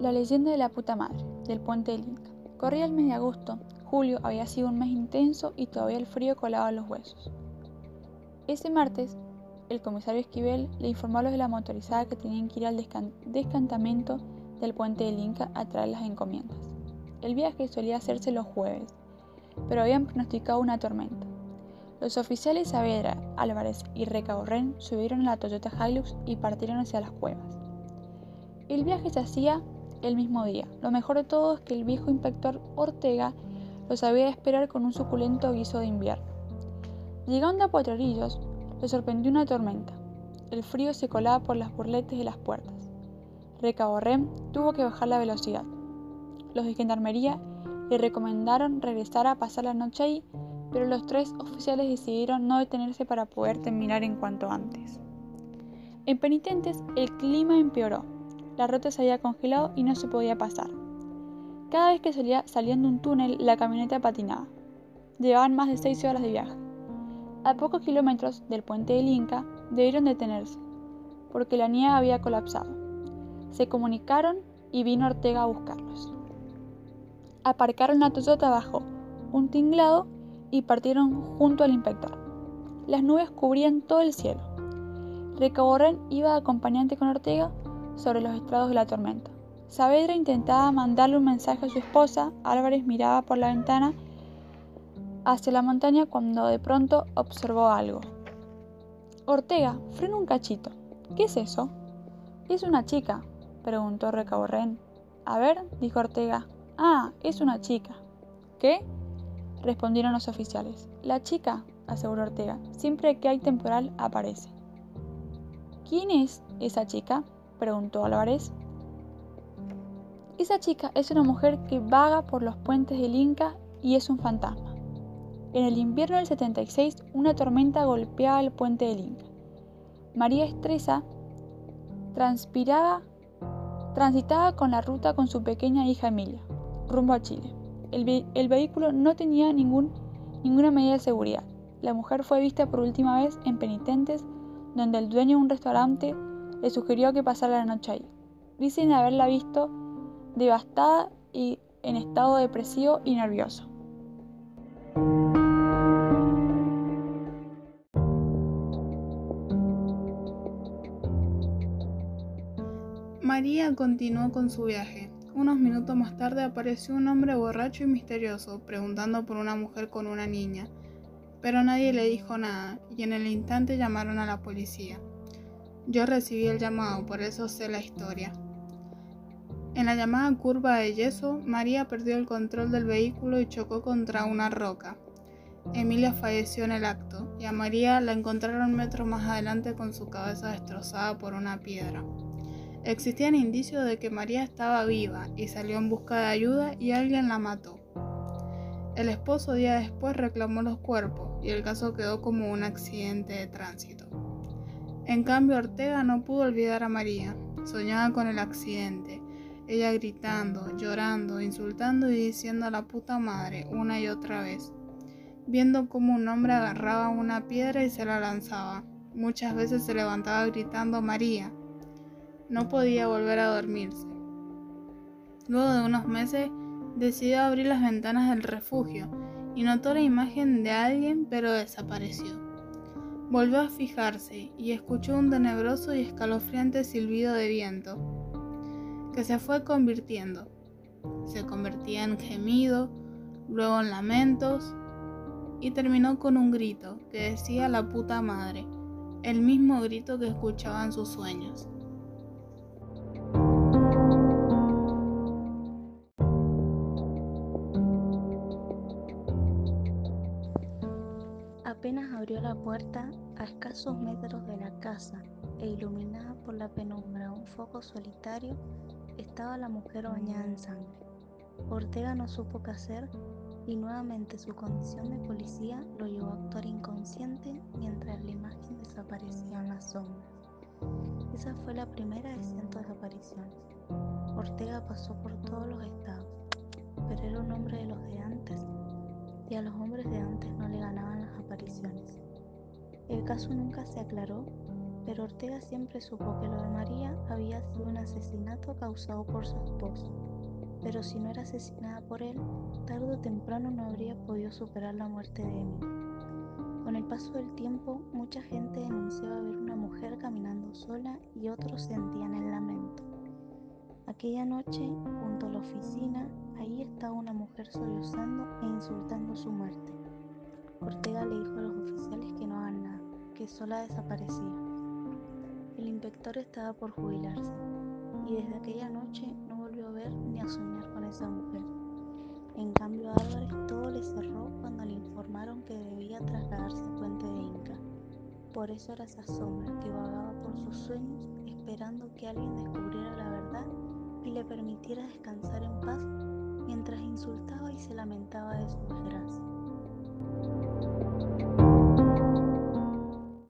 La leyenda de la puta madre, del puente del Inca. Corría el mes de agosto, julio había sido un mes intenso y todavía el frío colaba los huesos. Ese martes, el comisario Esquivel le informó a los de la motorizada que tenían que ir al descantamento del puente del Inca a traer las encomiendas. El viaje solía hacerse los jueves, pero habían pronosticado una tormenta. Los oficiales Saavedra, Álvarez y Recaborren subieron a la Toyota Hilux y partieron hacia las cuevas. El viaje se hacía el mismo día. Lo mejor de todo es que el viejo inspector Ortega los había de esperar con un suculento guiso de invierno. Llegando a Potrerillos, le sorprendió una tormenta. El frío se colaba por las burletes de las puertas. Recaborren tuvo que bajar la velocidad. Los de gendarmería le recomendaron regresar a pasar la noche ahí, pero los tres oficiales decidieron no detenerse para poder terminar en cuanto antes. En Penitentes el clima empeoró la ruta se había congelado y no se podía pasar. Cada vez que salía saliendo un túnel, la camioneta patinaba. Llevaban más de seis horas de viaje. A pocos kilómetros del puente del Inca debieron detenerse, porque la nieve había colapsado. Se comunicaron y vino Ortega a buscarlos. Aparcaron la Toyota bajo un tinglado y partieron junto al inspector. Las nubes cubrían todo el cielo. Recaborren iba acompañante con Ortega sobre los estrados de la tormenta. Saavedra intentaba mandarle un mensaje a su esposa, Álvarez miraba por la ventana hacia la montaña cuando de pronto observó algo. Ortega, frena un cachito. ¿Qué es eso? Es una chica, preguntó Recaborren. A ver, dijo Ortega. Ah, es una chica. ¿Qué? respondieron los oficiales. La chica, aseguró Ortega, siempre que hay temporal aparece. ¿Quién es esa chica? Preguntó Álvarez. Esa chica es una mujer que vaga por los puentes del Inca y es un fantasma. En el invierno del 76, una tormenta golpeaba el puente del Inca. María Estresa transpiraba, transitaba con la ruta con su pequeña hija Emilia, rumbo a Chile. El, vehículo no tenía ninguna medida de seguridad. La mujer fue vista por última vez en Penitentes, donde el dueño de un restaurante le sugirió que pasara la noche ahí. Dicen haberla visto devastada y en estado depresivo y nervioso. María continuó con su viaje. Unos minutos más tarde apareció un hombre borracho y misterioso, preguntando por una mujer con una niña, pero nadie le dijo nada y en el instante llamaron a la policía. Yo recibí el llamado, por eso sé la historia. En la llamada curva de yeso, María perdió el control del vehículo y chocó contra una roca. Emilia falleció en el acto y a María la encontraron metros más adelante con su cabeza destrozada por una piedra. Existían indicios de que María estaba viva y salió en busca de ayuda y alguien la mató. El esposo día después reclamó los cuerpos y el caso quedó como un accidente de tránsito. En cambio, Ortega no pudo olvidar a María. Soñaba con el accidente, ella gritando, llorando, insultando y diciendo a la puta madre una y otra vez, viendo cómo un hombre agarraba una piedra y se la lanzaba. Muchas veces se levantaba gritando María. No podía volver a dormirse. Luego de unos meses decidió abrir las ventanas del refugio y notó la imagen de alguien pero desapareció. Volvió a fijarse y escuchó un tenebroso y escalofriante silbido de viento, que se fue convirtiendo. Se convertía en gemido, luego en lamentos, y terminó con un grito que decía la puta madre, el mismo grito que escuchaba en sus sueños. Apenas abrió la puerta, a escasos metros de la casa e iluminada por la penumbra un foco solitario, estaba la mujer bañada en sangre. Ortega no supo qué hacer y nuevamente su condición de policía lo llevó a actuar inconsciente mientras la imagen desaparecía en las sombras. Esa fue la primera de cientos de apariciones. Ortega pasó por todos los estados, pero era un hombre de los de antes y a los hombres de antes no le ganaban las apariciones. El caso nunca se aclaró pero Ortega siempre supo que lo de María había sido un asesinato causado por su esposo. Pero si no era asesinada por él, tarde o temprano no habría podido superar la muerte de Emily. Con el paso del tiempo, mucha gente denunciaba ver una mujer caminando sola y otros sentían el lamento. Aquella noche, junto a la oficina, ahí estaba una mujer sollozando e insultando su muerte. Ortega le dijo a que sola desaparecía. El inspector estaba por jubilarse y desde aquella noche no volvió a ver ni a soñar con esa mujer. En cambio a Álvarez todo le cerró cuando le informaron que debía trasladarse a Puente de Inca. Por eso era esa sombra que vagaba por sus sueños esperando que alguien descubriera la verdad y le permitiera descansar en paz mientras insultaba y se lamentaba de su desgracia.